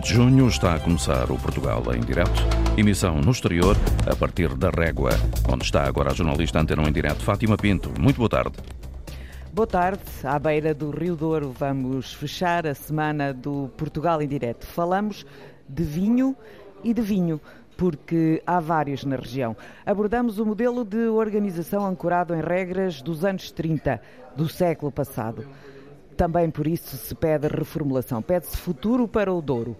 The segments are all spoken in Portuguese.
9 de junho está a começar o Portugal em direto. Emissão no exterior, a partir da Régua, onde está agora a jornalista Antena em direto Fátima Pinto. Muito boa tarde. Boa tarde. À beira do Rio Douro vamos fechar a semana do Portugal em direto. Falamos de vinho e de vinho porque há vários na região. Abordamos o modelo de organização ancorado em regras dos anos 30 do século passado. Também por isso se pede reformulação, pede-se futuro para o Douro.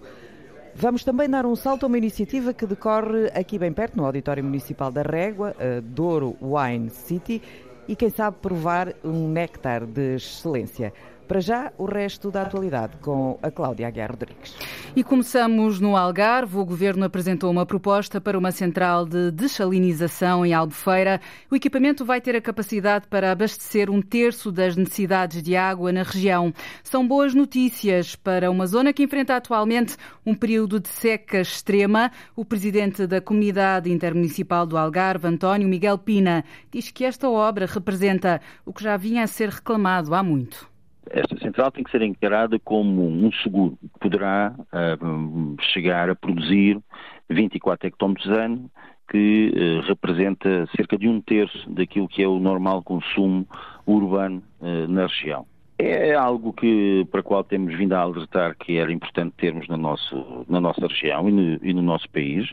Vamos também dar um salto a uma iniciativa que decorre aqui bem perto, no Auditório Municipal da Régua, Douro Wine City, e quem sabe provar um néctar de excelência. Para já, o resto da atualidade com a Cláudia Aguiar Rodrigues. E começamos no Algarve. O governo apresentou uma proposta para uma central de desalinização em Albufeira. O equipamento vai ter a capacidade para abastecer um terço das necessidades de água na região. São boas notícias para uma zona que enfrenta atualmente um período de seca extrema. O presidente da Comunidade Intermunicipal do Algarve, António Miguel Pina, diz que esta obra representa o que já vinha a ser reclamado há muito. Esta central tem que ser encarada como um seguro poderá uh, chegar a produzir 24 hectómetros ano, que uh, representa cerca de um terço daquilo que é o normal consumo urbano uh, na região. É algo que, para o qual temos vindo a alertar que era importante termos no nosso, na nossa região e no, e no, nosso país.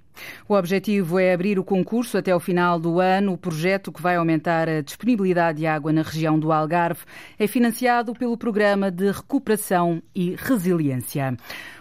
O objetivo é abrir o concurso até o final do ano. O projeto que vai aumentar a disponibilidade de água na região do Algarve é financiado pelo Programa de Recuperação e Resiliência.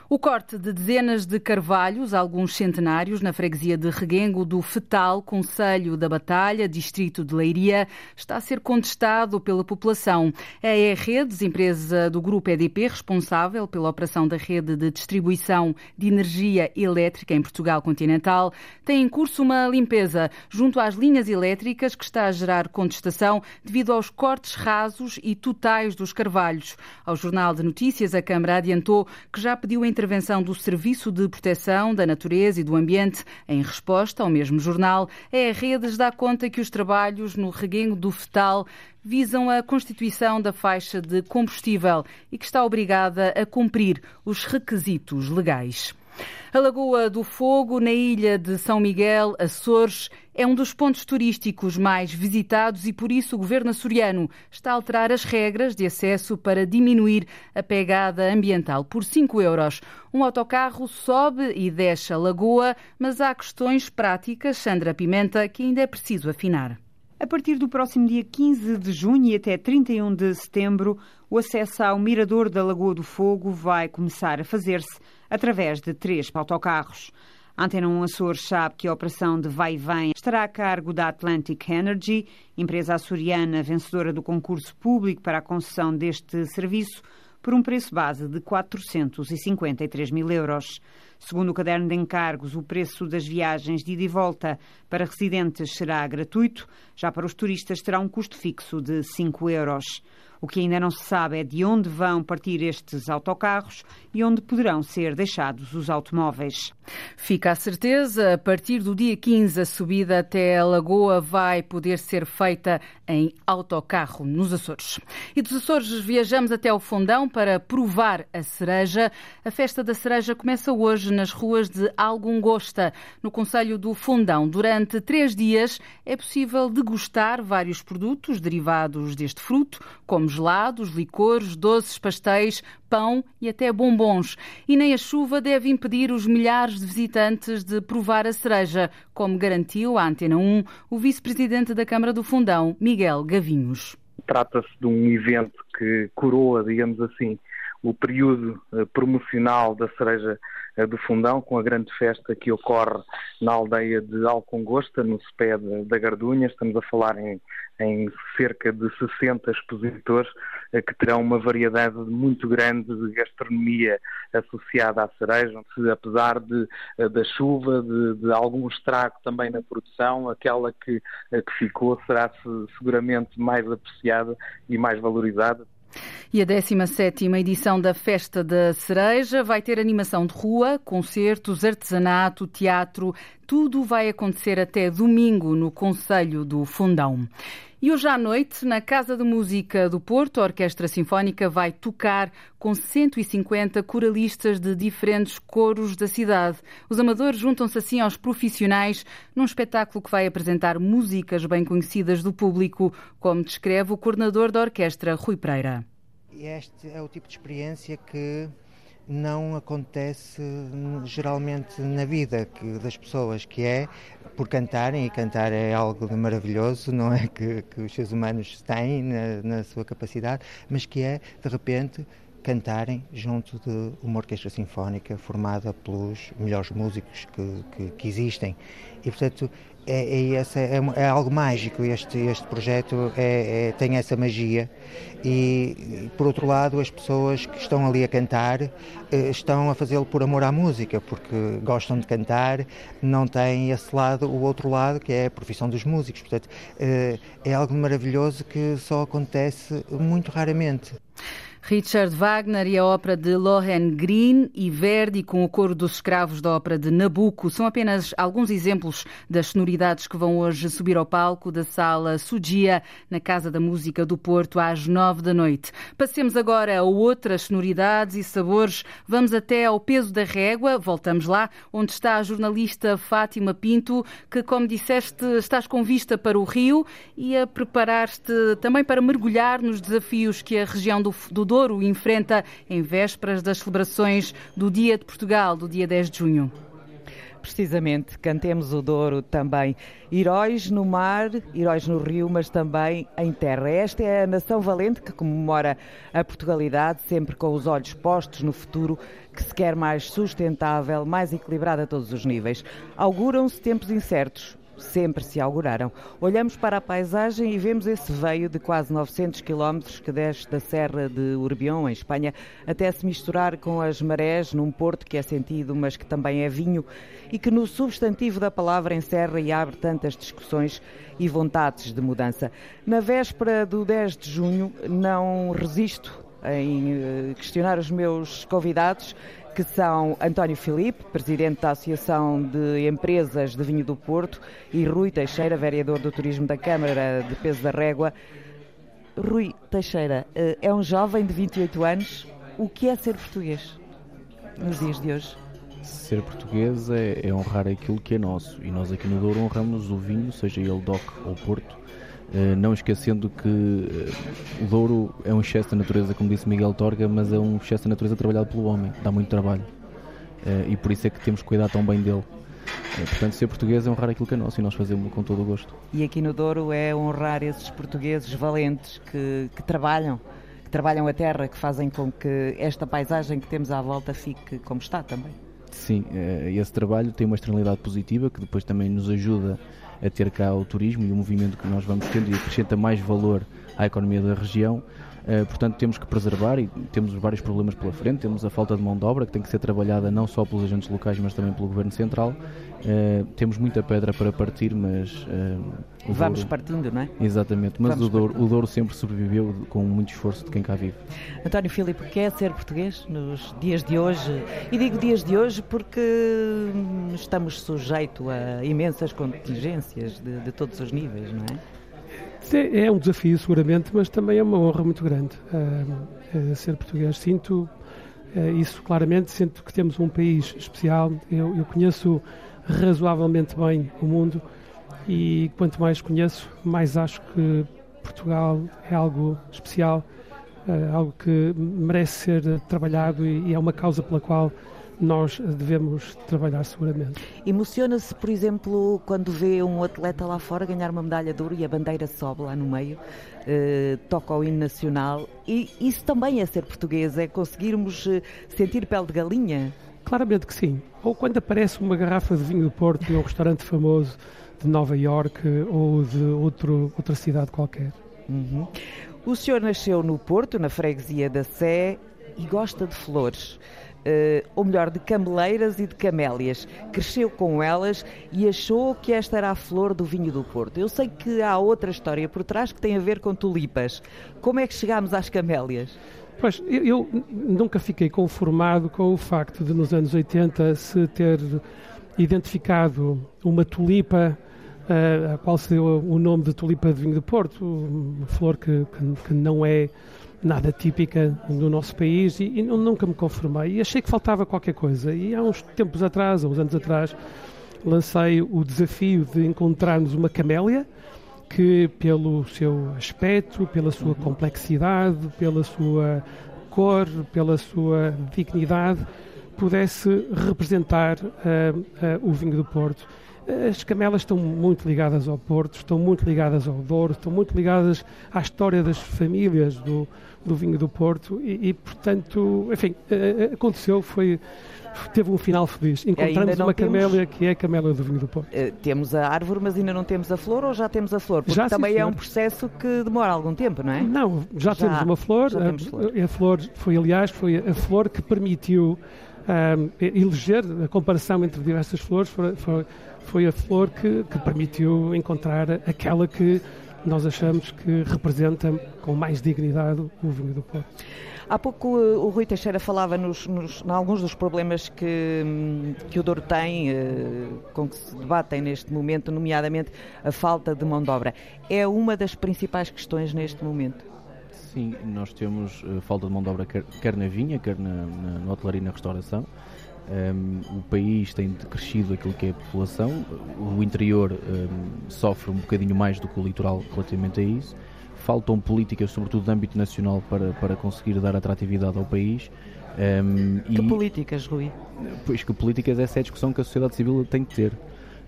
O corte de dezenas de carvalhos, alguns centenários, na freguesia de Reguengo do Fetal, Conselho da Batalha, distrito de Leiria, está a ser contestado pela população. A E-Redes, empresa do grupo EDP, responsável pela operação da rede de distribuição de energia elétrica em Portugal continental, tem em curso uma limpeza junto às linhas elétricas que está a gerar contestação devido aos cortes rasos e totais dos carvalhos. Ao Jornal de Notícias, a Câmara adiantou que já pediu intervenção do Serviço de Proteção da Natureza e do Ambiente. Em resposta ao mesmo jornal, a Redes dá conta que os trabalhos no reguengo do fetal visam a constituição da faixa de combustível e que está obrigada a cumprir os requisitos legais. A Lagoa do Fogo, na ilha de São Miguel, Açores, é um dos pontos turísticos mais visitados e por isso o governo açoriano está a alterar as regras de acesso para diminuir a pegada ambiental. Por 5 euros, um autocarro sobe e desce a lagoa, mas há questões práticas, Sandra Pimenta, que ainda é preciso afinar. A partir do próximo dia 15 de junho e até 31 de setembro, o acesso ao Mirador da Lagoa do Fogo vai começar a fazer-se através de três autocarros. A Antena 1 Açores sabe que a operação de vai e vem estará a cargo da Atlantic Energy, empresa açoriana vencedora do concurso público para a concessão deste serviço, por um preço base de 453 mil euros. Segundo o caderno de encargos, o preço das viagens de ida e volta para residentes será gratuito, já para os turistas terá um custo fixo de 5 euros. O que ainda não se sabe é de onde vão partir estes autocarros e onde poderão ser deixados os automóveis. Fica a certeza, a partir do dia 15, a subida até a Lagoa vai poder ser feita em autocarro nos Açores. E dos Açores viajamos até o Fundão para provar a cereja. A festa da cereja começa hoje nas ruas de Algongosta, no Conselho do Fundão. Durante três dias é possível degustar vários produtos derivados deste fruto, como gelados, licores, doces, pastéis, pão e até bombons. E nem a chuva deve impedir os milhares de visitantes de provar a cereja, como garantiu a Antena 1 o vice-presidente da Câmara do Fundão, Miguel Gavinhos. Trata-se de um evento que coroa, digamos assim, o período eh, promocional da cereja do Fundão, com a grande festa que ocorre na aldeia de Alcongosta, no Cepé da Gardunha. Estamos a falar em, em cerca de 60 expositores eh, que terão uma variedade muito grande de gastronomia associada à cereja, apesar de, da chuva, de, de, algum estrago também na produção, aquela que, que ficou será seguramente mais apreciada e mais valorizada. E a 17 edição da Festa da Cereja vai ter animação de rua, concertos, artesanato, teatro. Tudo vai acontecer até domingo no Conselho do Fundão. E hoje à noite, na Casa de Música do Porto, a Orquestra Sinfónica vai tocar com 150 coralistas de diferentes coros da cidade. Os amadores juntam-se assim aos profissionais num espetáculo que vai apresentar músicas bem conhecidas do público, como descreve o coordenador da orquestra, Rui Pereira. Este é o tipo de experiência que não acontece geralmente na vida que, das pessoas, que é por cantarem, e cantar é algo de maravilhoso, não é que, que os seres humanos têm na, na sua capacidade, mas que é, de repente, cantarem junto de uma orquestra sinfónica formada pelos melhores músicos que, que, que existem. E, portanto, é, é, é, é, algo mágico. Este, este projeto é, é, tem essa magia. E, por outro lado, as pessoas que estão ali a cantar eh, estão a fazê-lo por amor à música, porque gostam de cantar, não têm esse lado, o outro lado, que é a profissão dos músicos. Portanto, eh, é algo maravilhoso que só acontece muito raramente. Richard Wagner e a ópera de Lohengrin e Verdi com o coro dos escravos da ópera de Nabucco são apenas alguns exemplos das sonoridades que vão hoje subir ao palco da sala Sudia na Casa da Música do Porto às nove da noite. Passemos agora a outras sonoridades e sabores. Vamos até ao peso da régua, voltamos lá, onde está a jornalista Fátima Pinto, que, como disseste, estás com vista para o Rio e a preparar-te também para mergulhar nos desafios que a região do, do Douro enfrenta em vésperas das celebrações do Dia de Portugal, do dia 10 de junho. Precisamente, cantemos o Douro também. Heróis no mar, heróis no rio, mas também em terra. Esta é a nação valente que comemora a Portugalidade, sempre com os olhos postos no futuro, que se quer mais sustentável, mais equilibrado a todos os níveis. Auguram-se tempos incertos, sempre se auguraram. Olhamos para a paisagem e vemos esse veio de quase 900 quilómetros que desce da Serra de Urbião, em Espanha, até se misturar com as marés num porto que é sentido, mas que também é vinho e que no substantivo da palavra encerra e abre tantas discussões e vontades de mudança. Na véspera do 10 de junho, não resisto em eh, questionar os meus convidados que são António Filipe, presidente da Associação de Empresas de Vinho do Porto, e Rui Teixeira, vereador do Turismo da Câmara de Peso da Régua. Rui Teixeira eh, é um jovem de 28 anos. O que é ser português nos dias de hoje? Ser português é, é honrar aquilo que é nosso e nós aqui no Douro honramos o vinho, seja ele DOC ou Porto, não esquecendo que eh, o Douro é um excesso da natureza, como disse Miguel Torga, mas é um excesso da natureza trabalhado pelo homem, dá muito trabalho. Eh, e por isso é que temos que cuidar tão bem dele. Portanto, ser português é honrar aquilo que é nosso e nós fazemos com todo o gosto. E aqui no Douro é honrar esses portugueses valentes que, que trabalham, que trabalham a terra, que fazem com que esta paisagem que temos à volta fique como está também. Sim, esse trabalho tem uma externalidade positiva que depois também nos ajuda a ter cá o turismo e o movimento que nós vamos tendo e acrescenta mais valor à economia da região. Uh, portanto, temos que preservar e temos vários problemas pela frente. Temos a falta de mão de obra que tem que ser trabalhada não só pelos agentes locais, mas também pelo Governo Central. Uh, temos muita pedra para partir, mas. Uh, Vamos Douro... partindo, não é? Exatamente, mas o Douro, o Douro, sempre sobreviveu com muito esforço de quem cá vive. António Filipe, quer ser português nos dias de hoje? E digo dias de hoje porque estamos sujeitos a imensas contingências de, de todos os níveis, não é? É um desafio, seguramente, mas também é uma honra muito grande uh, uh, ser português. Sinto uh, isso claramente, sinto que temos um país especial. Eu, eu, conheço razoavelmente bem o mundo e quanto mais conheço, mais acho que Portugal é algo especial, algo que merece ser trabalhado e, e é uma causa pela qual nós devemos trabalhar seguramente. Emociona-se, por exemplo, quando vê um atleta lá fora ganhar uma medalha de ouro e a bandeira sobe lá no meio, eh, toca o hino nacional. E isso também é ser português, é conseguirmos eh, sentir pele de galinha? Claramente que sim. Ou quando aparece uma garrafa de vinho do Porto em um restaurante famoso de Nova York ou de outro, outra cidade qualquer. Uhum. O senhor nasceu no Porto, na freguesia da Sé, e gosta de flores uh, ou melhor, de cameleiras e de camélias. Cresceu com elas e achou que esta era a flor do vinho do Porto. Eu sei que há outra história por trás que tem a ver com tulipas. Como é que chegámos às camélias? Pois, eu, eu nunca fiquei conformado com o facto de nos anos 80 se ter identificado uma tulipa uh, a qual se deu o nome de tulipa de vinho de Porto, uma flor que, que, que não é nada típica do nosso país e, e, nunca me conformei. E achei que faltava qualquer coisa. E há uns tempos atrás, há uns anos atrás lancei o desafio de encontrarmos uma camélia que pelo seu aspecto, pela sua complexidade, pela sua cor, pela sua dignidade pudesse representar uh, uh, o vinho do Porto as camelas estão muito ligadas ao Porto, estão muito ligadas ao Douro, estão muito ligadas à história das famílias do, do vinho do Porto e, e portanto, enfim, eh, eh, aconteceu, foi teve um final feliz. Encontramos uma temos... camélia que é a camela do vinho do Porto. Uh, temos a árvore, mas ainda não temos a flor ou já temos a flor? Porque já, também sim, é um processo que demora algum tempo, não é? Não, já, já temos uma flor. Já temos flor. A, a flor foi, aliás, foi a flor que permitiu um, eleger a comparação entre diversas flores. Foi, foi, foi a flor que, que permitiu encontrar aquela que nós achamos que representa com mais dignidade o vinho do Porto. Há pouco eh, o Rui Teixeira falava nos, nos, em alguns dos problemas que, hum, que o Douro tem, eh, com que se debatem neste momento, nomeadamente a falta de mão de obra. É uma das principais questões neste momento? Sim, nós temos uh, falta de mão de obra quer, quer na vinha, quer na, na, na hotelaria e na restauração. Um, o país tem crescido aquilo que é a população, o interior um, sofre um bocadinho mais do que o litoral relativamente a isso. Faltam políticas, sobretudo de âmbito nacional, para, para conseguir dar atratividade ao país. Um, que e, políticas, Rui? Pois que políticas essa é a discussão que a sociedade civil tem que ter.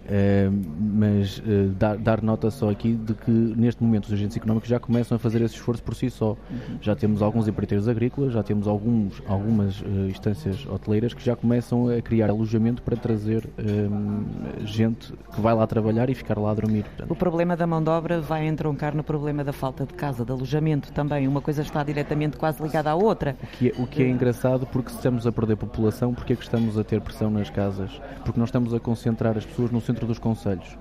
Uh, mas uh, dar, dar, nota só aqui de que neste momento os agentes económicos já começam a fazer esse esforço por si só. Uhum. Já temos alguns empreiteiros agrícolas, já temos alguns, algumas uh, instâncias hoteleiras que já começam a criar alojamento para trazer gente que vai lá trabalhar e ficar lá a dormir. Portanto. O problema da mão de obra vai entroncar no problema da falta de casa, de alojamento também. Uma coisa está diretamente quase ligada à outra. O que é, o que é engraçado porque se estamos a perder população, porque é que estamos a ter pressão nas casas? Porque nós estamos a concentrar as pessoas no centro centro dos conselhos.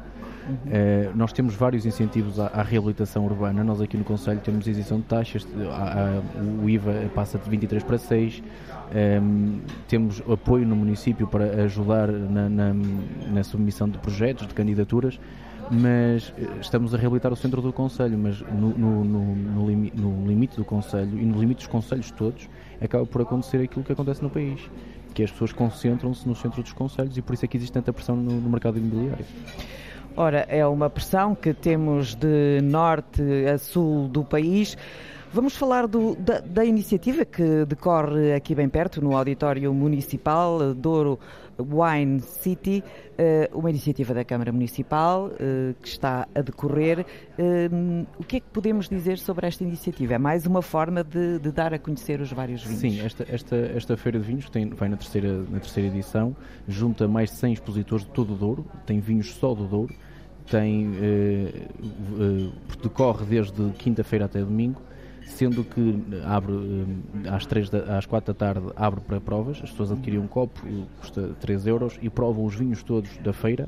Uhum. Uh, nós temos vários incentivos à, à, reabilitação urbana. Nós aqui no Conselho temos isenção de taxas, a, a, o IVA passa de 23 para 6. Um, ehm, temos apoio no município para ajudar na, na, na, submissão de projetos, de candidaturas, mas eh, estamos a reabilitar o centro do Conselho. Mas no, no, no, no limite do Conselho e no limite dos Conselhos todos, acaba por acontecer aquilo que acontece no país que as pessoas concentram-se no centro dos conselhos e por isso é que existe tanta pressão no, no mercado imobiliário. Ora, é uma pressão que temos de norte a sul do país. Vamos falar do, da, da, iniciativa que decorre aqui bem perto, no Auditório Municipal Douro Wine City, eh, uma iniciativa da Câmara Municipal eh, que está a decorrer. Eh, o que é que podemos dizer sobre esta iniciativa? É mais uma forma de, de dar a conhecer os vários vinhos? Sim, esta, esta, esta Feira de Vinhos tem, vai na terceira, na terceira edição, junta mais de 100 expositores de todo o Douro, tem vinhos só do Douro, tem, decorre desde quinta-feira até domingo sendo que abre eh, às, 3 da, às 4 da tarde abre para provas, as pessoas adquirem um copo, custa 3 euros e provam os vinhos todos da feira.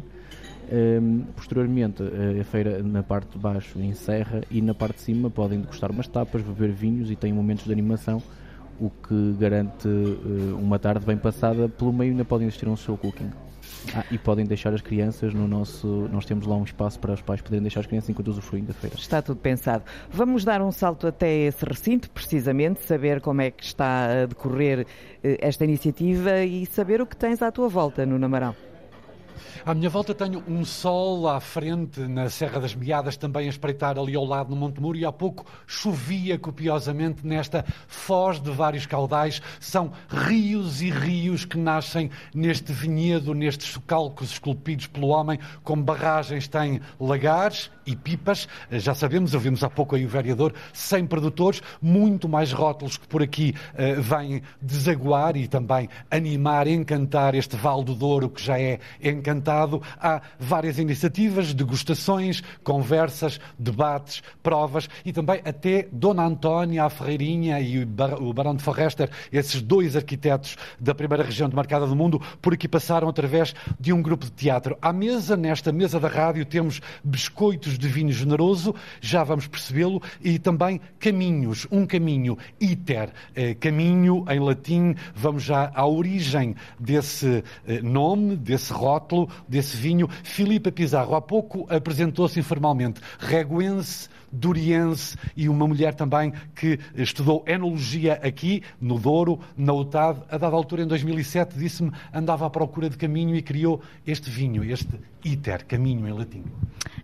Um, ehm, posteriormente, a feira na parte de baixo encerra e na parte de cima podem degustar umas tapas, beber vinhos e tem momentos de animação, o que garante uma tarde bem passada. Pelo meio ainda podem assistir um show cooking. Ah, e podem deixar as crianças no nosso. Nós temos lá um espaço para os pais poderem deixar as crianças enquanto usufruem da feira. Está tudo pensado. Vamos dar um salto até esse recinto, precisamente, saber como é que está a decorrer eh, esta iniciativa e saber o que tens à tua volta no Namarão. À minha volta tenho um sol à frente na Serra das Meadas, também a espreitar ali ao lado no Monte Muro, e há pouco chovia copiosamente nesta foz de vários caudais. São rios e rios que nascem neste vinhedo, nestes socalcos esculpidos pelo homem, como barragens têm lagares e pipas. Já sabemos, ouvimos há pouco aí o vereador, sem produtores, muito mais rótulos que por aqui uh, vêm desaguar e também animar, encantar este Val do Douro que já é encantado. Há várias iniciativas, degustações, conversas, debates, provas e também até Dona Antónia, a Ferreirinha e o Barão de Forrester, esses dois arquitetos da primeira região demarcada do mundo, por aqui passaram através de um grupo de teatro. À mesa, nesta mesa da rádio, temos biscoitos de vinho generoso, já vamos percebê-lo, e também caminhos, um caminho, iter, eh, caminho em latim, vamos já à origem desse eh, nome, desse rótulo, desse vinho. Filipe Pizarro, há pouco apresentou-se informalmente reguense, duriense e uma mulher também que estudou enologia aqui, no Douro, na UTAD. A dada altura, em 2007, disse-me andava à procura de caminho e criou este vinho, este iter, caminho em latim.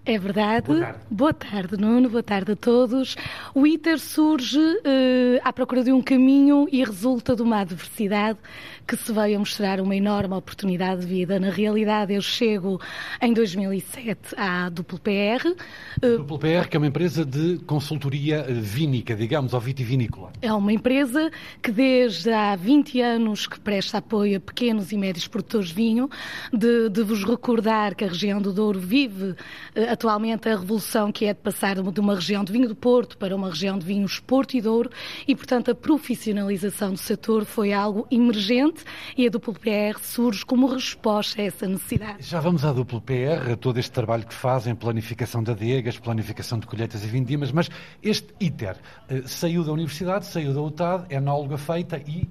É verdade. Boa tarde. Boa tarde, Nuno. Boa tarde a todos. O ITER surge uh, à procura de um caminho e resulta de uma adversidade que se veio a mostrar uma enorme oportunidade de vida. Na realidade, eu chego em 2007 à WPR. Uh, WPR, que é uma empresa de consultoria vínica, digamos, ou vitivinícola. É uma empresa que desde há 20 anos que presta apoio a pequenos e médios produtores de vinho. De, de vos recordar que a região do Douro vive uh, atualmente a revolução que é de passar de uma região de vinho do Porto para uma região de vinhos Porto e Douro e, portanto, a profissionalização do setor foi algo emergente e a WPR surge como resposta a essa necessidade. Já vamos à WPR, a todo este trabalho que fazem, planificação de adegas, planificação de colheitas e vindimas, mas este ITER eh, saiu da universidade, saiu da UTAD, é enóloga feita e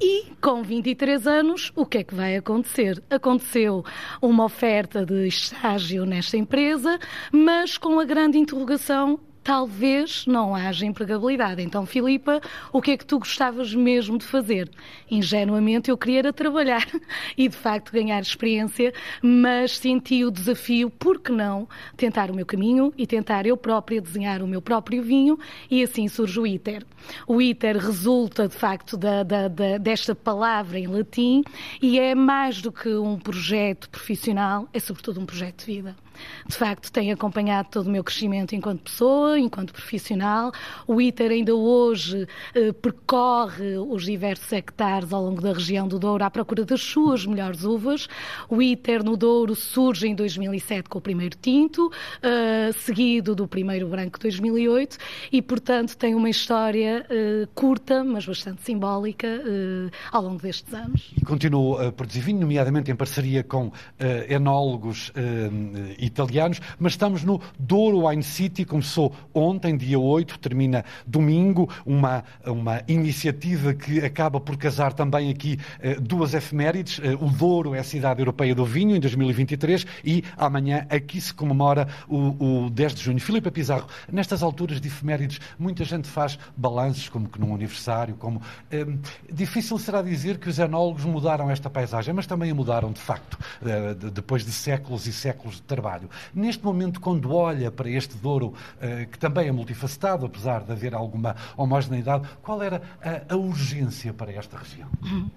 e com 23 anos, o que é que vai acontecer? Aconteceu uma oferta de estágio nesta empresa, mas com a grande interrogação talvez não haja empregabilidade. Então, Filipa, o que é que tu gostavas mesmo de fazer? Ingenuamente eu queria era trabalhar e de facto ganhar experiência, mas senti o desafio, por que não, tentar o meu caminho e tentar eu própria desenhar o meu próprio vinho e assim surge o ITER. O ITER resulta de facto da, da, da, desta palavra em latim e é mais do que um projeto profissional, é sobretudo um projeto de vida de facto tem acompanhado todo o meu crescimento enquanto pessoa, enquanto profissional. O ITER ainda hoje eh, percorre os diversos hectares ao longo da região do Douro à procura das suas melhores uvas. O ITER no Douro surge em 2007 com o primeiro tinto, eh, seguido do primeiro branco de 2008 e, portanto, tem uma história eh, curta, mas bastante simbólica ao longo destes anos. E continua a produzir vinho, nomeadamente em parceria com enólogos eh, italianos, mas estamos no Douro Wine City, começou ontem, dia 8, termina domingo, uma, uma iniciativa que acaba por casar também aqui eh, duas efemérides. Eh, o Douro é a cidade europeia do vinho, em 2023, e amanhã aqui se comemora o, o 10 de junho. Filipe Pizarro, nestas alturas de efemérides, muita gente faz balanços, como que num aniversário, como... Eh, difícil será dizer que os enólogos mudaram esta paisagem, mas também a mudaram de facto, eh, depois de séculos e séculos de trabalho Neste momento, quando olha para este Douro, eh, que também é multifacetado, apesar de haver alguma homogeneidade, qual era a, urgência para esta região?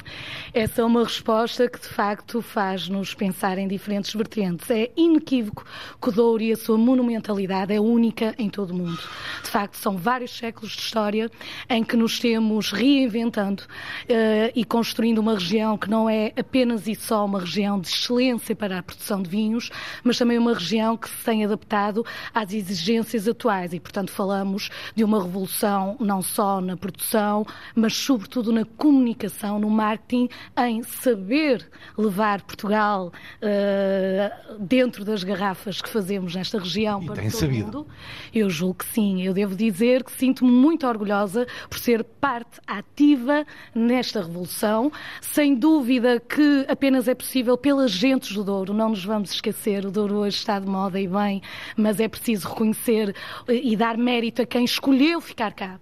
Essa é uma resposta que, de facto, faz-nos pensar em diferentes vertentes. É inequívoco que o Douro e a sua monumentalidade é única em todo o mundo. De facto, são vários séculos de história em que nos temos reinventando uh, e construindo uma região que não é apenas e só uma região de excelência para a produção de vinhos, mas também uma uma região que se tem adaptado às exigências atuais e, portanto, falamos de uma revolução não só na produção, mas sobretudo na comunicação, no marketing, em saber levar Portugal uh, dentro das garrafas que fazemos nesta região e para todo sabido. mundo. Eu julgo que sim. Eu devo dizer que sinto-me muito orgulhosa por ser parte ativa nesta revolução. Sem dúvida que apenas é possível pelas gentes do Douro. Não nos vamos esquecer, o Douro hoje está de moda e bem, mas é preciso reconhecer eh, e dar mérito a quem escolheu ficar cá.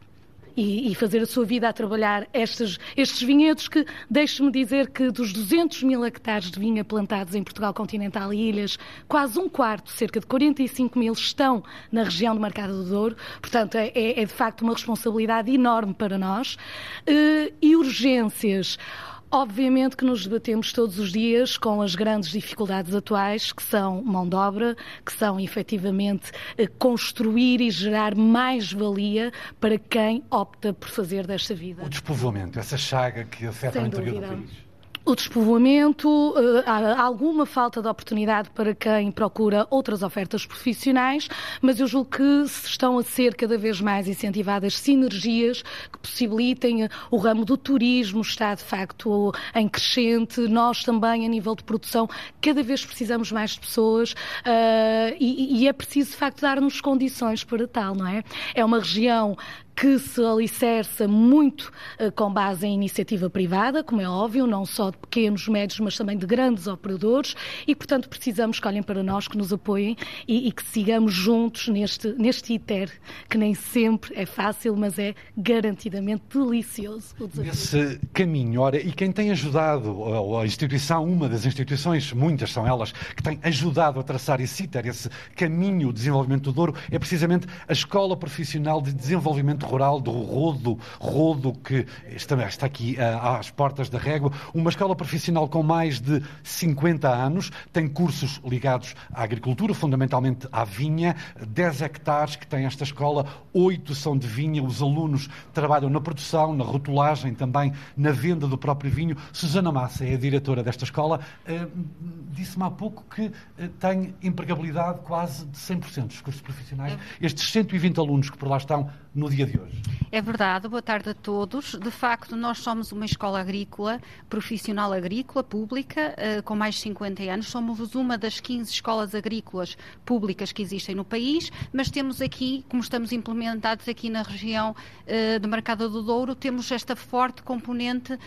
E, fazer a sua vida a trabalhar estes, estes vinhedos que, deixe-me dizer que dos 200 mil hectares de vinha plantados em Portugal continental e ilhas, quase um quarto, cerca de 45 mil, estão na região do Mercado do Douro. Portanto, é, é, é de facto uma responsabilidade enorme para nós. Uh, e urgências. Obviamente que nos debatemos todos os dias com as grandes dificuldades atuais, que são mão de obra, que são efetivamente eh, construir e gerar mais valia para quem opta por fazer desta vida. O despovoamento, essa chaga que afeta Sem o interior dúvida. do país. O despovoamento, eh, há alguma falta de oportunidade para quem procura outras ofertas profissionais, mas eu julgo que se estão a ser cada vez mais incentivadas sinergias que possibilitem o ramo do turismo, está de facto em crescente. Nós também, a nível de produção, cada vez precisamos mais de pessoas uh, e, e é preciso de facto dar-nos condições para tal, não é? É uma região que se alicerça muito uh, com base em iniciativa privada, como é óbvio, não só de pequenos, médios, mas também de grandes operadores e, portanto, precisamos que olhem para nós, que nos apoiem e, e que sigamos juntos neste, neste ITER, que nem sempre é fácil, mas é garantidamente delicioso o desafio. Esse caminho, ora, e quem tem ajudado, a instituição, uma das instituições, muitas são elas, que têm ajudado a traçar esse ITER, esse caminho de desenvolvimento do Douro, é precisamente a Escola Profissional de Desenvolvimento Rural do Rodo, Rodo que está, está aqui uh, às portas da régua, uma escola profissional com mais de 50 anos, tem cursos ligados à agricultura, fundamentalmente à vinha, 10 hectares que tem esta escola, 8 são de vinha, os alunos trabalham na produção, na rotulagem, também na venda do próprio vinho. Susana Massa é a diretora desta escola, uh, disse-me há pouco que uh, tem empregabilidade quase de 100% dos cursos profissionais. É. Estes 120 alunos que por lá estão no dia de hoje. É verdade, boa tarde a todos. De facto, nós somos uma escola agrícola, profissional agrícola, pública, uh, com mais de 50 anos. Somos uma das 15 escolas agrícolas públicas que existem no país, mas temos aqui, como estamos implementados aqui na região uh, de Mercado do Douro, temos esta forte componente uh,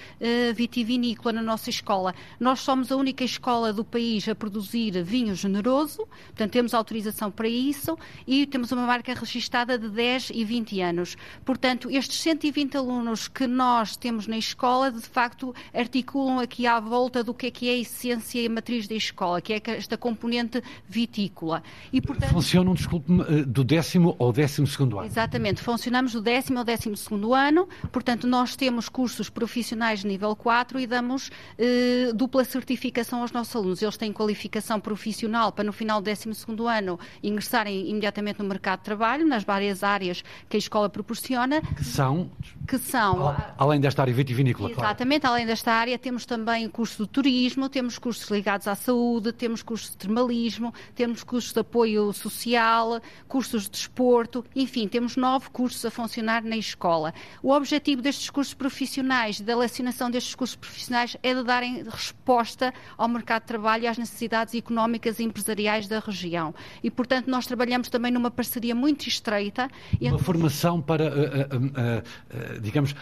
vitivinícola na nossa escola. Nós somos a única escola do país a produzir vinho generoso, portanto, temos autorização para isso e temos uma marca registada de 10 e 20 anos. Portanto, estes 120 alunos que nós temos na escola, de facto, articulam aqui à volta do que é que é a essência e a matriz da escola, que é esta componente vitícola. E, portanto... Funcionam, desculpe-me, eh, do décimo ao décimo segundo ano? Exatamente, funcionamos do décimo ao décimo segundo ano, portanto, nós temos cursos profissionais de nível 4 e damos eh, dupla certificação aos nossos alunos. Eles têm qualificação profissional para no final do décimo segundo ano ingressarem imediatamente no mercado de trabalho, nas várias áreas que a escola proporciona. Que são? Que são. Além desta área vitivinícola, Exatamente, claro. além desta área, temos também o curso de turismo, temos cursos ligados à saúde, temos cursos de termalismo, temos cursos de apoio social, cursos de desporto, enfim, temos nove cursos a funcionar na escola. O objetivo destes cursos profissionais, da lecionação destes cursos profissionais, é de darem resposta ao mercado de trabalho e às necessidades económicas e empresariais da região. E, portanto, nós trabalhamos também numa parceria muito estreita. Uma formação para, uh, uh, uh, digamos,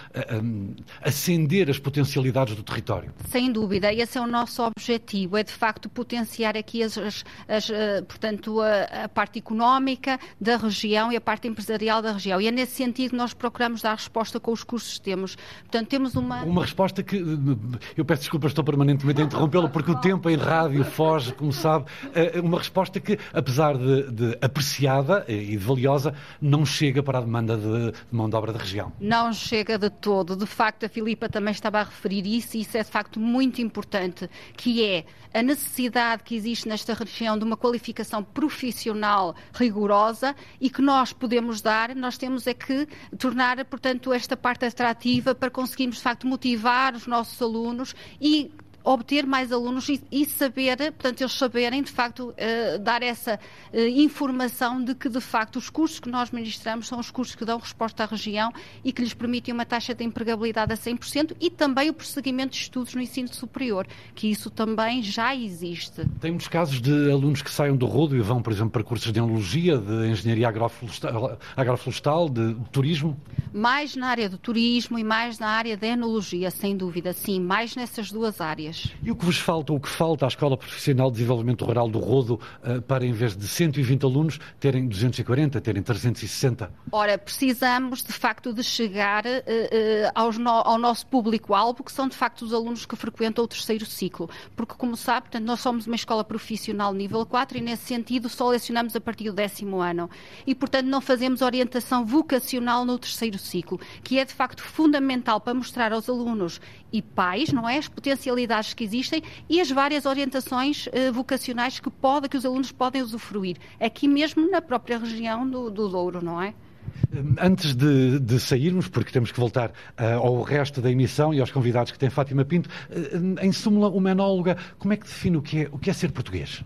acender as potencialidades do território. Sem dúvida, esse é o nosso objetivo, é de facto potenciar aqui as, as, as portanto, a, a, parte económica da região e a parte empresarial da região. E é nesse sentido que nós procuramos dar resposta com os cursos que temos. Portanto, temos uma... Uma resposta que, eu peço desculpas, estou permanentemente a interrompê-lo, porque o tempo em rádio foge, como sabe, uma resposta que, apesar de, de apreciada e de valiosa, não chega para a demanda de, de, mão de obra da região. Não chega de todo. De facto, a Filipa também estava a referir isso e isso é de facto muito importante, que é a necessidade que existe nesta região de uma qualificação profissional rigorosa e que nós podemos dar, nós temos é que tornar, portanto, esta parte atrativa para conseguirmos de facto motivar os nossos alunos e obter mais alunos e, saber, portanto, eles saberem, de facto, uh, dar essa uh, informação de que, de facto, os cursos que nós ministramos são os cursos que dão resposta à região e que lhes permitem uma taxa de empregabilidade a 100% e também o prosseguimento de estudos no ensino superior, que isso também já existe. Tem muitos casos de alunos que saiam do Rodo e vão, por exemplo, para cursos de enologia, de engenharia agroflorestal, de turismo? Mais na área do turismo e mais na área da enologia, sem dúvida, sim, mais nessas duas áreas. E o que vos falta, o que falta à Escola Profissional de Desenvolvimento Rural do Rodo uh, para, em vez de 120 alunos, terem 240, terem 360? Ora, precisamos, de facto, de chegar uh, uh, no, ao nosso público-alvo, que são, de facto, os alunos que frequentam o terceiro ciclo. Porque, como sabe, portanto, nós somos uma escola profissional nível 4 e, nesse sentido, só lecionamos a partir do décimo ano. E, portanto, não fazemos orientação vocacional no terceiro ciclo, que é, de facto, fundamental para mostrar aos alunos e pais, não é, as potencialidades que existem e as várias orientações uh, vocacionais que, pode, que os alunos podem usufruir, aqui mesmo na própria região do, do Douro, não é? Antes de, de, sairmos, porque temos que voltar uh, ao resto da emissão e aos convidados que tem Fátima Pinto, uh, em súmula, uma enóloga, como é que define o que é, o que é ser português?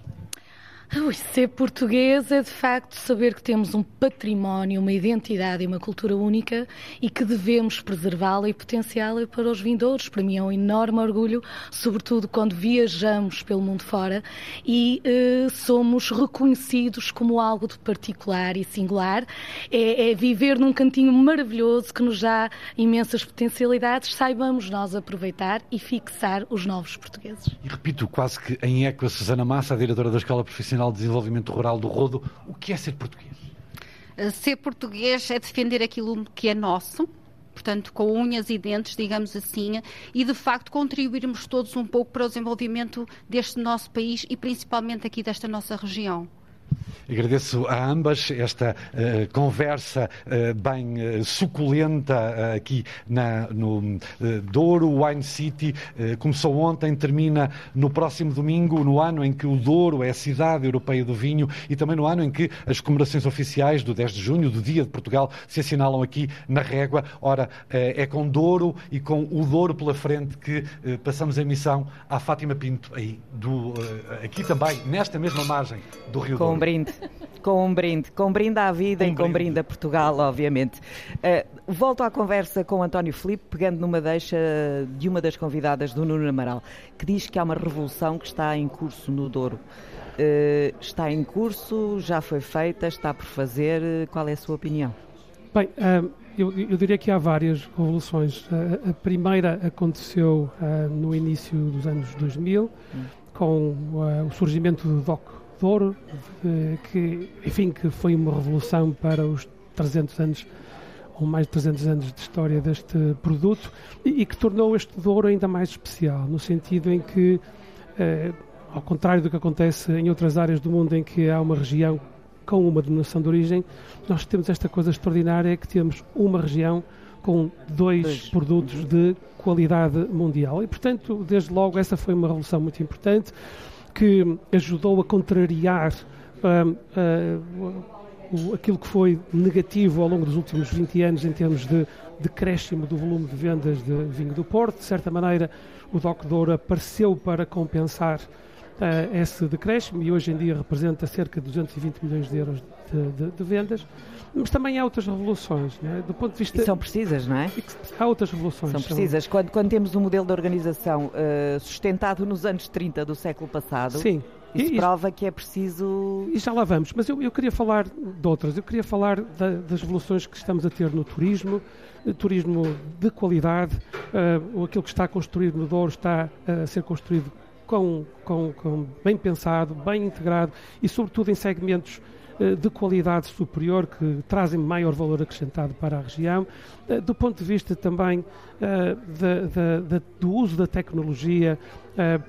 Ui, ser português é de facto saber que temos um património, uma identidade e uma cultura única e que devemos preservá-la e potenciá-la para os vindouros. Para mim é um enorme orgulho, sobretudo quando viajamos pelo mundo fora e eh, somos reconhecidos como algo de particular e singular. É, é viver num cantinho maravilhoso que nos dá imensas potencialidades, saibamos nós aproveitar e fixar os novos portugueses. E repito, quase que em eco a Susana Massa, a diretora da Escola Profissional De Desenvolvimento Rural do Rodo. O que é ser português? Eh, ser português é defender aquilo que é nosso, portanto, com unhas e dentes, digamos assim, e de facto contribuirmos todos um pouco para o desenvolvimento deste nosso país e principalmente aqui desta nossa região. Agradeço a ambas esta uh, conversa uh, bem uh, suculenta aqui na, no Douro Wine City. começou ontem, termina no próximo domingo, no ano em que o Douro é a cidade europeia do vinho e também no ano em que as comemorações oficiais do 10 de junho, do Dia de Portugal, se assinalam aqui na Régua. Ora, é com Douro e com o Douro pela frente que passamos a emissão à Fátima Pinto, aí, do, aqui também, nesta mesma margem do Rio com Douro. Brinde. Com um brinde, com um brinde à vida um e com brinde a Portugal, obviamente. Uh, volto à conversa com António Filipe, pegando numa deixa de uma das convidadas do Nuno Amaral, que diz que há uma revolução que está em curso no Douro. Uh, está em curso, já foi feita, está por fazer. Qual é a sua opinião? Bem, uh, eu, eu, diria que há várias revoluções. a primeira aconteceu no início dos anos 2000, hum. com o surgimento do DOC Douro, que, enfim, que foi uma revolução para os 300 anos ou mais de 300 anos de história deste produto e, e que tornou este Douro ainda mais especial, no sentido em que, eh, ao contrário do que acontece em outras áreas do mundo em que há uma região com uma denominação de origem, nós temos esta coisa extraordinária que temos uma região com dois, dois. produtos de qualidade mundial. E, portanto, desde logo, essa foi uma revolução muito importante que ajudou a contrariar uh, uh, aquilo que foi negativo ao longo dos últimos 20 anos em termos de decréscimo do volume de vendas de vinho do Porto. De certa maneira, o DOC Douro apareceu para compensar esse decréscimo e hoje em dia representa cerca de 220 milhões de euros de, de, de vendas. Mas também há outras revoluções, é? do ponto de vista. E são precisas, não é? Há outras revoluções. São precisas. São... Quando, quando temos um modelo de organização uh, sustentado nos anos 30 do século passado. Sim. Isso e, prova que é preciso. E já lá vamos, mas eu, eu queria falar de outras. Eu queria falar da, das revoluções que estamos a ter no turismo, eh, turismo de qualidade. Uh, aquilo que está construído no Douro está a ser construído com, com, com bem pensado, bem integrado e, sobretudo, em segmentos eh, de qualidade superior que trazem maior valor acrescentado para a região, eh, do ponto de vista também eh, do uso da tecnologia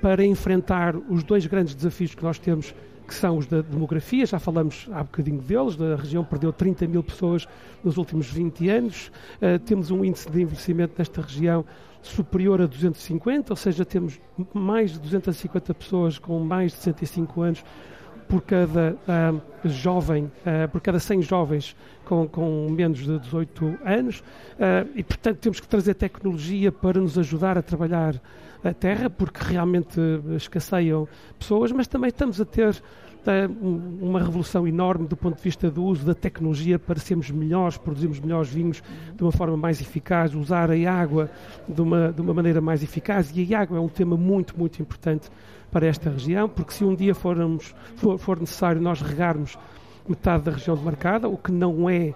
para enfrentar os dois grandes desafios que nós temos que são os da demografia, já falamos há bocadinho deles, a região perdeu 30 mil pessoas nos últimos 20 anos, temos um índice de envelhecimento nesta região superior a 250, ou seja, temos mais de 250 pessoas com mais de 65 anos por cada uh, jovem, uh, por cada 100 jovens com, com menos de 18 anos, uh, e portanto temos que trazer tecnologia para nos ajudar a trabalhar a terra, porque realmente escasseiam pessoas, mas também estamos a ter uma revolução enorme do ponto de vista do uso da tecnologia para sermos melhores, produzirmos melhores vinhos de uma forma mais eficaz, usar a água de uma, de uma maneira mais eficaz. E a água é um tema muito, muito importante para esta região, porque se um dia formos, for, for necessário nós regarmos metade da região demarcada, o que não é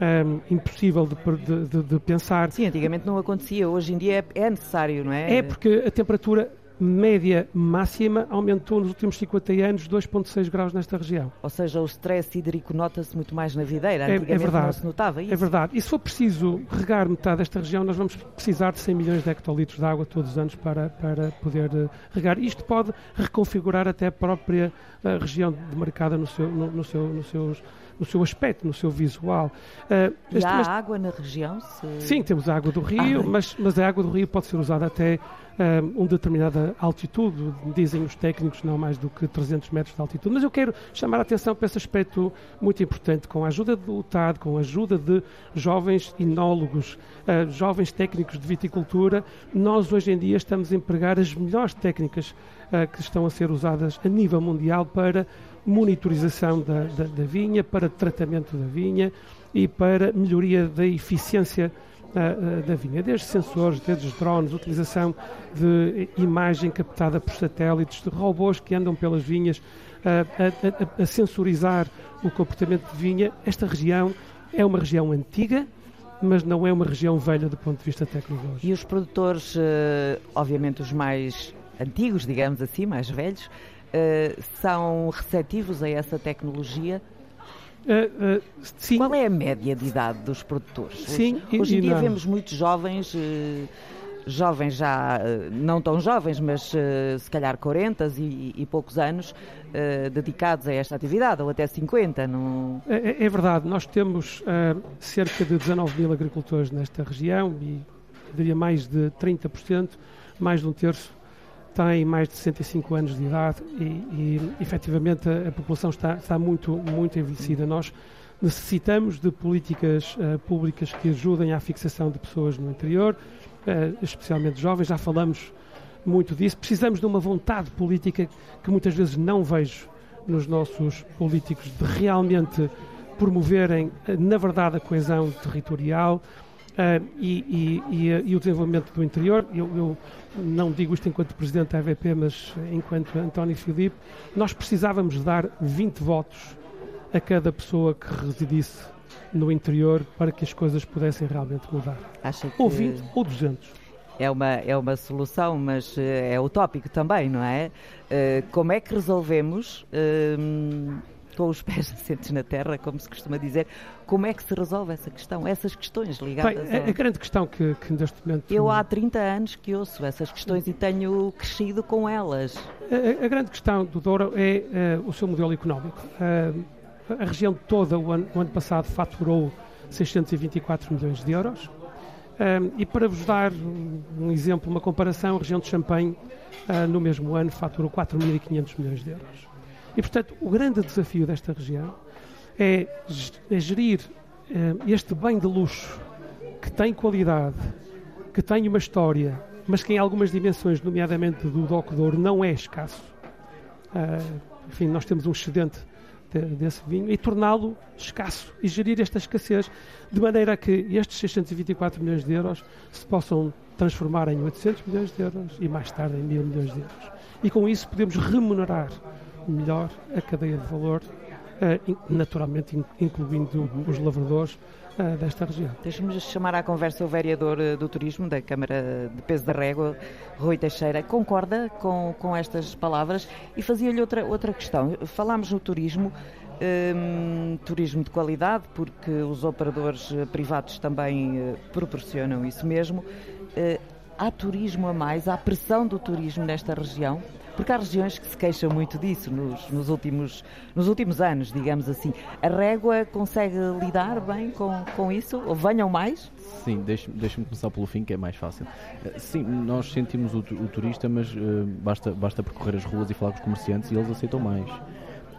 um, impossível de, de, de, pensar. Sim, antigamente não acontecia, hoje em dia é, é necessário, não é? É porque a temperatura média máxima aumentou nos últimos 50 anos 2,6 graus nesta região. Ou seja, o stress hídrico nota-se muito mais na videira. É, é verdade. não se notava isso. É verdade. E se for preciso regar metade desta região, nós vamos precisar de 100 milhões de hectolitros de água todos os anos para, para poder uh, regar. Isto pode reconfigurar até a própria uh, região demarcada no seu, no, no seu, nos seus no seu aspecto, no seu visual. Uh, e há mas... água na região? Se... Sim, temos a água do rio, ah. mas, mas a água do rio pode ser usada até um, uma determinada altitude, dizem os técnicos, não mais do que 300 metros de altitude. Mas eu quero chamar a atenção para esse aspecto muito importante, com a ajuda do TAD, com a ajuda de jovens inólogos, uh, jovens técnicos de viticultura, nós hoje em dia estamos a empregar as melhores técnicas uh, que estão a ser usadas a nível mundial para monitorização da, da, da vinha, para tratamento da vinha e para melhoria da eficiência da vinha, desde sensores, desde drones, utilização de imagem captada por satélites, de robôs que andam pelas vinhas a, a, a, sensorizar o comportamento de vinha. Esta região é uma região antiga, mas não é uma região velha do ponto de vista tecnológico. E os produtores, eh, obviamente os mais antigos, digamos assim, mais velhos, eh, são receptivos a essa tecnologia? Uh, uh. Qual é a média de idade dos produtores? Sim, hoje, hoje em dia não. vemos muitos jovens, uh, jovens já não tão jovens, mas se calhar 40 e, e poucos anos, dedicados a esta atividade, ou até 50. Não... É, é verdade, nós temos cerca de 19 mil agricultores nesta região e diria mais de 30%, mais de um terço tem mais de 65 anos de idade e, e efetivamente a, a, população está, está muito, muito envelhecida. Nós necessitamos de políticas uh, públicas que ajudem à fixação de pessoas no interior, uh, especialmente jovens, já falamos muito disso. Precisamos de uma vontade política que muitas vezes não vejo nos nossos políticos de realmente promoverem, uh, na verdade, a coesão territorial, Uh, e, e, e, o desenvolvimento do interior. Eu, eu, não digo isto enquanto Presidente da EVP, mas enquanto António Filipe, nós precisávamos dar 20 votos a cada pessoa que residisse no interior para que as coisas pudessem realmente mudar. Acha que... Ou 20 ou 200. É uma, é uma solução, mas é utópico também, não é? Uh, como é que resolvemos uh, com os pés assentes na terra, como se costuma dizer. Como é que se resolve essa questão, essas questões ligadas Bem, a, a grande questão que, que neste momento... Eu há 30 anos que ouço essas questões e tenho crescido com elas. A, a grande questão do Douro é uh, o seu modelo económico. Uh, a região toda, o ano, o ano, passado, faturou 624 milhões de euros. Uh, e para vos dar um exemplo, uma comparação, a região de Champagne, no mesmo ano, faturou 4.500 milhões de euros. E, portanto, o grande desafio desta região é, é gerir eh, este bem de luxo que tem qualidade, que tem uma história, mas que em algumas dimensões, nomeadamente do Doco Douro, não é escasso. Uh, enfim, nós temos um excedente de, desse vinho e torná-lo escasso e gerir esta escassez de maneira que estes 624 milhões de euros se possam transformar em 800 milhões de euros e mais tarde em mil milhões de euros. E com isso podemos remunerar melhor a cadeia de valor, uh, naturalmente incluindo os lavradores uh, desta região. Deixe-me chamar à conversa o vereador uh, do Turismo da Câmara de Peso da Régua, Rui Teixeira. Concorda com, com estas palavras? E fazia-lhe outra, outra questão. Falámos no turismo. Um, turismo de qualidade, porque os operadores privados também proporcionam isso mesmo. Há turismo a mais? Há pressão do turismo nesta região? Porque há regiões que se queixam muito disso nos, nos, últimos, nos últimos anos, digamos assim. A régua consegue lidar bem com, com isso? Ou venham mais? Sim, deixe-me deixe começar pelo fim, que é mais fácil. Eh, sim, nós sentimos o, o turista, mas uh, basta, basta percorrer as ruas e falar com os comerciantes e eles aceitam mais.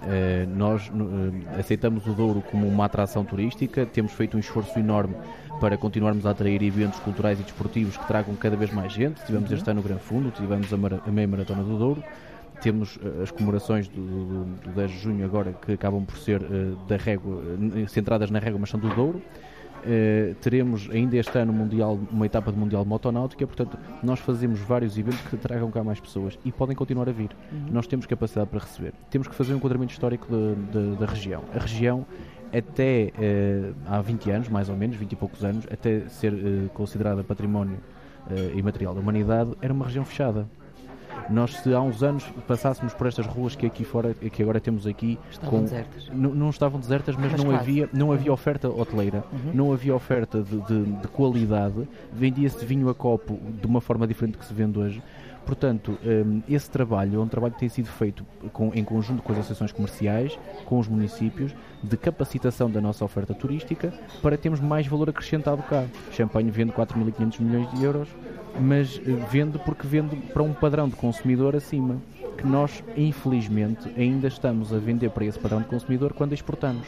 Uh, nós uh, aceitamos o Douro como uma atração turística, temos feito um esforço enorme para continuarmos a atrair eventos culturais e desportivos que tragam cada vez mais gente. Tivemos este ano o Gran Fundo, tivemos a, a meia maratona do Douro, temos uh, as comemorações do, do, do, 10 de junho agora que acabam por ser uh, da régua, centradas na régua, mas são do Douro. Teremos ainda este ano mundial, uma etapa de Mundial de Motonáutica, portanto, nós fazemos vários eventos que tragam cá mais pessoas e podem continuar a vir. Uhum. Nós temos capacidade para receber. Temos que fazer um enquadramento histórico de, de, da região. A região até uh, há 20 anos, mais ou menos, 20 e poucos anos, até ser uh, considerada património uh, imaterial da humanidade, era uma região fechada. Nós, se há uns anos passássemos por estas ruas que aqui fora, que agora temos aqui, estavam com, desertas. Não estavam desertas, mas, mas não, havia, não havia oferta hoteleira, uhum. não havia oferta de, de, de qualidade, vendia-se vinho a copo de uma forma diferente que se vende hoje. Portanto, um, esse trabalho é um trabalho que tem sido feito em conjunto com as associações comerciais, com os municípios, de capacitação da nossa oferta turística para termos mais valor acrescentado cá. Champanhe vende 4.500 milhões de euros, mas uh, vende porque vende para um padrão de consumidor acima, que nós, infelizmente, ainda estamos a vender para esse padrão de consumidor quando exportamos.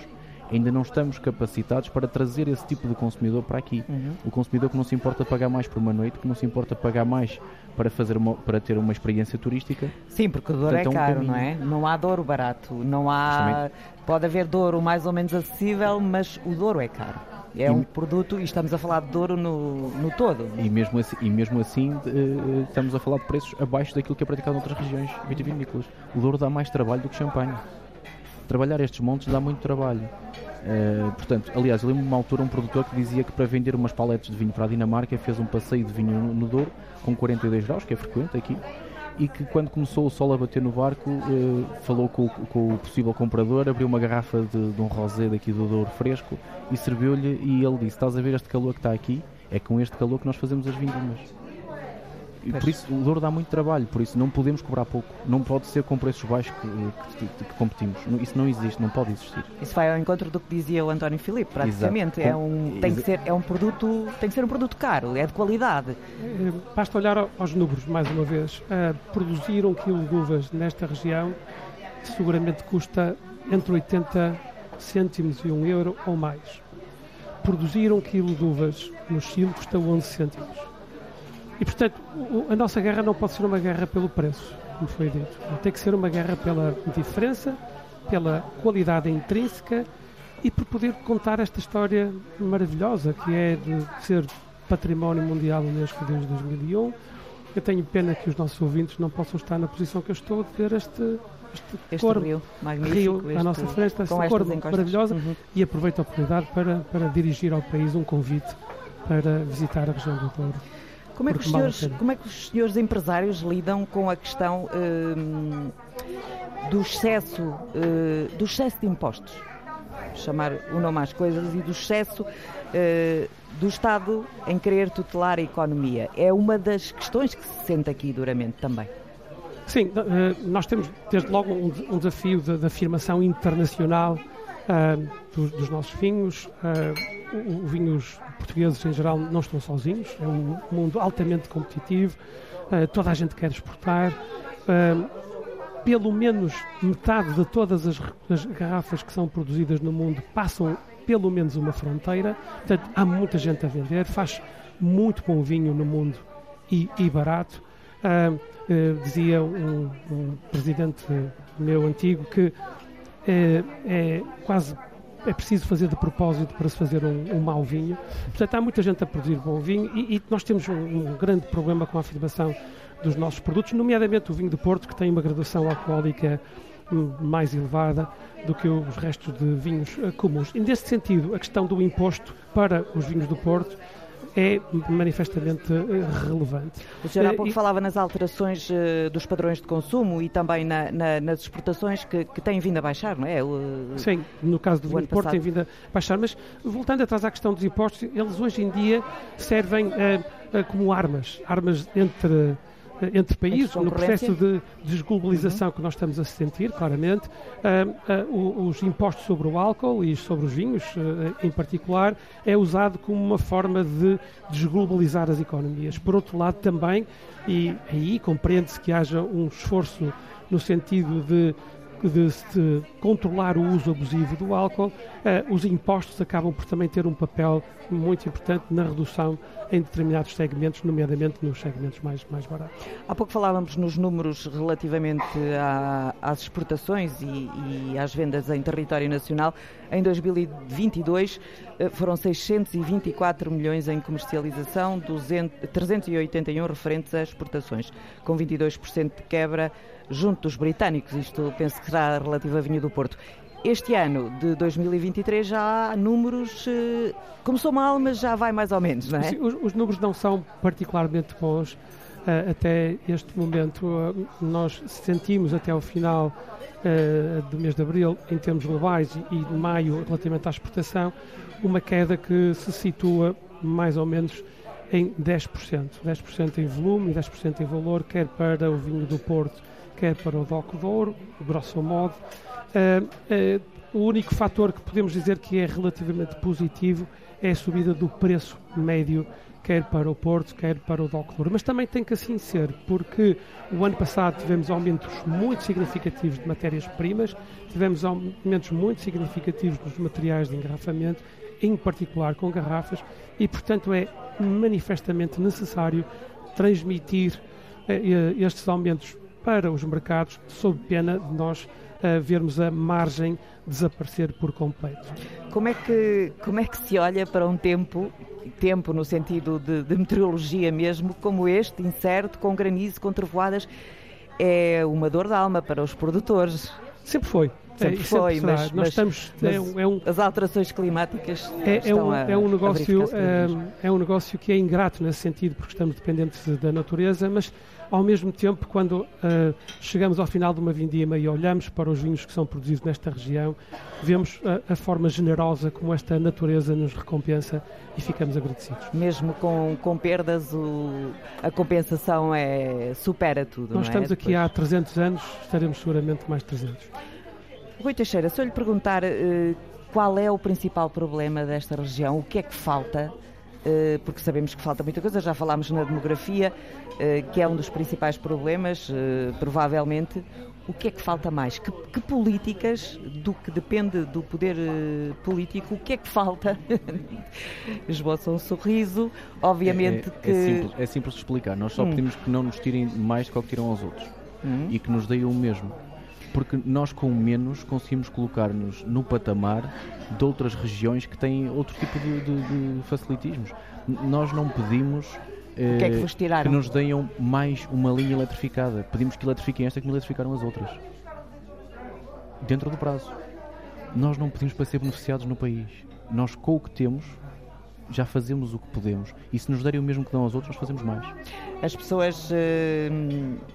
Ainda não estamos capacitados para trazer esse tipo de consumidor para aqui. Uhum. O consumidor que não se importa pagar mais por uma noite, que não se importa pagar mais para, fazer uma, para ter uma experiência turística. Sim, porque o Douro é caro, um não é? Não há Douro barato. Não há... Pode haver Douro mais ou menos acessível, mas o Douro é caro. É e, um produto, e estamos a falar de Douro no, no todo. E mesmo assim, e mesmo assim uh, estamos a falar de preços abaixo daquilo que é praticado noutras regiões vitivinícolas. O Douro dá mais trabalho do que champanhe. Trabalhar estes montes dá muito trabalho. Uh, portanto, aliás, eu lembro uma altura um produtor que dizia que para vender umas paletes de vinho para a Dinamarca fez um passeio de vinho no, no Douro com 42 graus, que é frequente aqui, e que quando começou o sol a bater no barco uh, falou com, com, o possível comprador, abriu uma garrafa de, de um rosé daqui do Douro fresco e serviu-lhe e ele disse, estás a ver este calor que está aqui? É com este calor que nós fazemos as vindas. E por isso o Douro dá muito trabalho, por isso não podemos cobrar pouco. Não pode ser com preços baixos que, que, que competimos. Isso não existe, não pode existir. Isso vai ao encontro do que dizia o António Filipe, praticamente. É um, tem, que ser, é um produto, tem que ser um produto caro, é de qualidade. Eh, basta olhar aos números, mais uma vez. Uh, produzir um quilo de uvas nesta região seguramente custa entre 80 cêntimos e um euro ou mais. Produzir um quilo de uvas no Chile custa 11 cêntimos e, portanto, a nossa guerra não pode ser uma guerra pelo preço, como foi dito. Tem que ser uma guerra pela diferença, pela qualidade intrínseca e por poder contar esta história maravilhosa que é de ser património mundial Unesco desde 2001. Eu tenho pena que os nossos ouvintes não possam estar na posição que eu estou de ver este, este, este corpo, rio, rio à nossa frente, esta cor maravilhosa uhum. e aproveito a oportunidade para, para dirigir ao país um convite para visitar a região do Douro. Como é, que os senhores, como é que os senhores empresários lidam com a questão hum, do, excesso, uh, do excesso de impostos? Chamar o nome às coisas e do excesso uh, do Estado em querer tutelar a economia. É uma das questões que se sente aqui duramente também. Sim, nós temos desde logo um, desafio de, de afirmação internacional uh, dos, dos, nossos vinhos. Uh, os vinhos portugueses, em geral, não estão sozinhos. É um mundo altamente competitivo. Uh, toda a gente quer exportar. pelo menos metade de todas as, as garrafas que são produzidas no mundo passam pelo menos uma fronteira. Portanto, há muita gente a vender. Faz muito bom vinho no mundo e, e barato. Uh, uh, dizia um, um, presidente meu antigo que é, é quase é preciso fazer de propósito para se fazer um, um mau vinho. Portanto, há muita gente a produzir bom vinho e, e nós temos um, um, grande problema com a afirmação dos nossos produtos, nomeadamente o vinho de Porto, que tem uma graduação alcoólica mais elevada do que os restos de vinhos uh, comuns. E nesse sentido, a questão do imposto para os vinhos do Porto é manifestamente eh, relevante. O senhor há eh, pouco e... falava nas alterações uh, dos padrões de consumo e também na, na, nas exportações que, que, têm vindo a baixar, não é? O, Sim, no caso do vinho Porto tem vindo a baixar, mas voltando atrás à questão dos impostos, eles hoje em dia servem como armas, armas entre entre países, no processo de desglobalização uhum. que nós estamos a sentir, claramente, uh, uh, os impostos sobre o álcool e sobre os vinhos, uh, em particular, é usado como uma forma de desglobalizar as economias. Por outro lado, também, e aí compreende-se que haja um esforço no sentido de de, de controlar o uso abusivo do álcool, uh, os impostos acabam por também ter um papel muito importante na redução em determinados segmentos, nomeadamente nos segmentos mais, mais baratos. Há pouco falávamos nos números relativamente à, às exportações e, e, às vendas em território nacional. Em 2022 eh, foram 624 milhões em comercialização, 200, 381 referentes a exportações, com 22% de quebra junto dos britânicos. Isto penso que será relativo a vinho do Porto. Este ano de 2023 já há números. Eh, começou mal, mas já vai mais ou menos, não é? Sim, os, os números não são particularmente bons uh, até este momento. Uh, nós sentimos até o final uh, do mês de abril, em termos globais, e de maio, relativamente à exportação, uma queda que se situa mais ou menos em 10%. 10% em volume e 10% em valor, quer para o vinho do Porto, quer para o Doco Douro, grosso modo. Uh, uh, o único fator que podemos dizer que é relativamente positivo é a subida do preço médio quer para o Porto, quer para o Doclor. Mas também tem que assim ser, porque o ano passado tivemos aumentos muito significativos de matérias-primas, tivemos aumentos muito significativos dos materiais de engarrafamento, em particular com garrafas, e portanto é manifestamente necessário transmitir eh, estes aumentos para os mercados, sob pena de nós uh, vermos a margem desaparecer por completo. Como é que, como é que se olha para um tempo, tempo no sentido de, de meteorologia mesmo, como este, incerto, com granizo, com trovoadas? É uma dor de alma para os produtores. Sempre foi. Sempre é, foi, mas, nós mas, estamos, mas é, um, é um, as alterações climáticas é, é um, a, é um negócio é, é um negócio que é ingrato nesse sentido porque estamos dependentes da natureza, mas ao mesmo tempo, quando uh, chegamos ao final de uma vindima e olhamos para os vinhos que são produzidos nesta região, vemos a, a forma generosa como esta natureza nos recompensa e ficamos agradecidos. Mesmo com, com perdas, o, a compensação é, supera tudo. Nós estamos é? aqui há 300 anos, estaremos seguramente mais 300. Rui Teixeira, se eu lhe perguntar uh, qual é o principal problema desta região, o que é que falta? Uh, porque sabemos que falta muita coisa, já falámos na demografia, uh, que é um dos principais problemas, provavelmente. O que é que falta mais? Que, que políticas, do que depende do poder político, o que é que falta? Esboça um sorriso, obviamente é, é, que. É simples, é simples de explicar. Nós só hum. pedimos que não nos tirem mais do que, que tiram aos outros hum. e que nos deem o mesmo porque nós com menos conseguimos colocar-nos no patamar de outras regiões que têm outro tipo de, de, de facilitismos. Nós não pedimos que, é que, eh, que nos deem mais uma linha eletrificada. Pedimos que eletrifiquem esta que eletrificaram as outras. Dentro do prazo. Nós não pedimos para ser beneficiados no país. Nós, com o que temos, já fazemos o que podemos. E se nos derem o mesmo que dão aos outros, nós fazemos mais. As pessoas. Eh,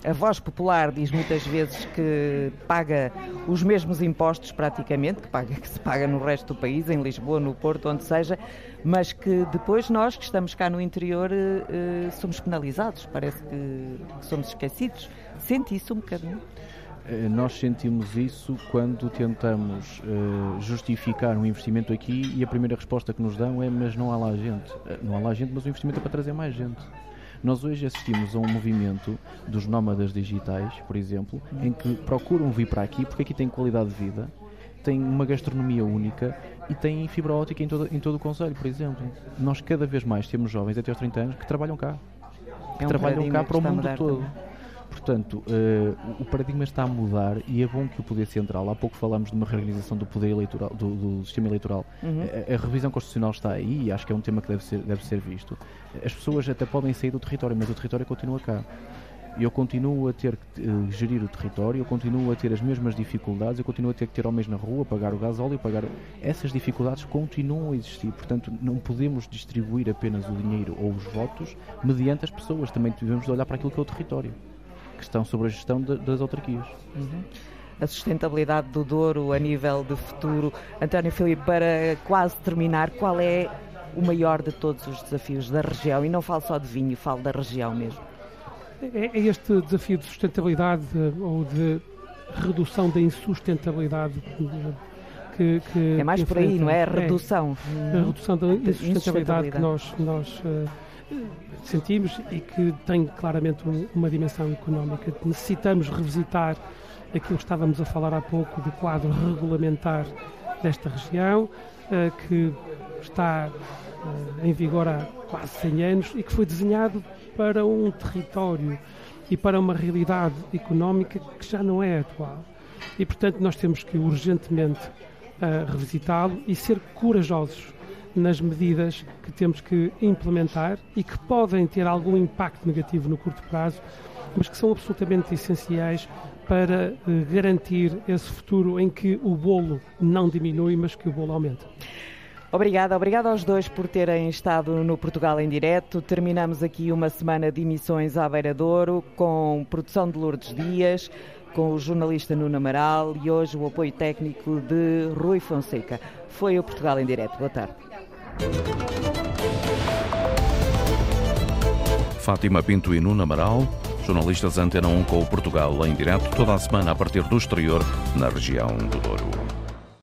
a voz popular diz muitas vezes que paga os mesmos impostos, praticamente, que, paga, que se paga no resto do país, em Lisboa, no Porto, onde seja, mas que depois nós, que estamos cá no interior, eh, somos penalizados. Parece que somos esquecidos. Sente isso um bocadinho? Eh, nós sentimos isso quando tentamos uh, justificar um investimento aqui e a primeira resposta que nos dão é mas não há lá gente. Uh, não há lá gente, mas o investimento é para trazer mais gente. Nós hoje assistimos a um movimento dos nómadas digitais, por exemplo, em que procuram vir para aqui porque aqui tem qualidade de vida, tem uma gastronomia única e tem fibra ótica em todo, em todo o Conselho, por exemplo. Nós cada vez mais temos jovens até aos 30 anos que trabalham cá. Que é um trabalham cá para o mundo todo. Também. Portanto, uh, o paradigma está a mudar e é bom que o Poder Central, há pouco falamos de uma reorganização do poder eleitoral, do, do sistema eleitoral, uhum. a, a, revisão constitucional está aí e acho que é um tema que deve ser, deve ser visto. As pessoas até podem sair do território, mas o território continua cá. Eu continuo a ter que uh, gerir o território, eu continuo a ter as mesmas dificuldades, eu continuo a ter que ter homens na rua, pagar o gás óleo, pagar. Essas dificuldades continuam a existir, portanto, não podemos distribuir apenas o dinheiro ou os votos mediante as pessoas, também devemos olhar para aquilo que é o território questão sobre a gestão de, das autarquias. Uhum. A sustentabilidade do Douro a nível de futuro. António Filipe, para quase terminar, qual é o maior de todos os desafios da região? E não falo só de vinho, falo da região mesmo. É, é este desafio de sustentabilidade eh, ou de redução da insustentabilidade eh, que, que é mais por aí, não é? A redução. É, a redução da insustentabilidade que nós, nós uh, sentimos e que tem claramente uma dimensão económica. Necessitamos revisitar aquilo que estávamos a falar há pouco do quadro regulamentar desta região, eh, que está eh, em vigor há quase 100 anos e que foi desenhado para um território e para uma realidade económica que já não é atual. E, portanto, nós temos que urgentemente uh, revisitá-lo e ser corajosos nas medidas que temos que implementar e que podem ter algum impacto negativo no curto prazo, mas que são absolutamente essenciais para eh, garantir esse futuro em que o bolo não diminui, mas que o bolo aumenta. Obrigada, obrigada aos dois por terem estado no Portugal em direto. Terminamos aqui uma semana de emissões à Beira Douro com produção de Lourdes Dias, com o jornalista Nuno Amaral e hoje o apoio técnico de Rui Fonseca. Foi o Portugal em direto. Boa tarde. Fátima Pinto e Nuno Amaral, jornalistas Antena 1 com o Portugal em direto toda a semana a partir do exterior na região do Douro.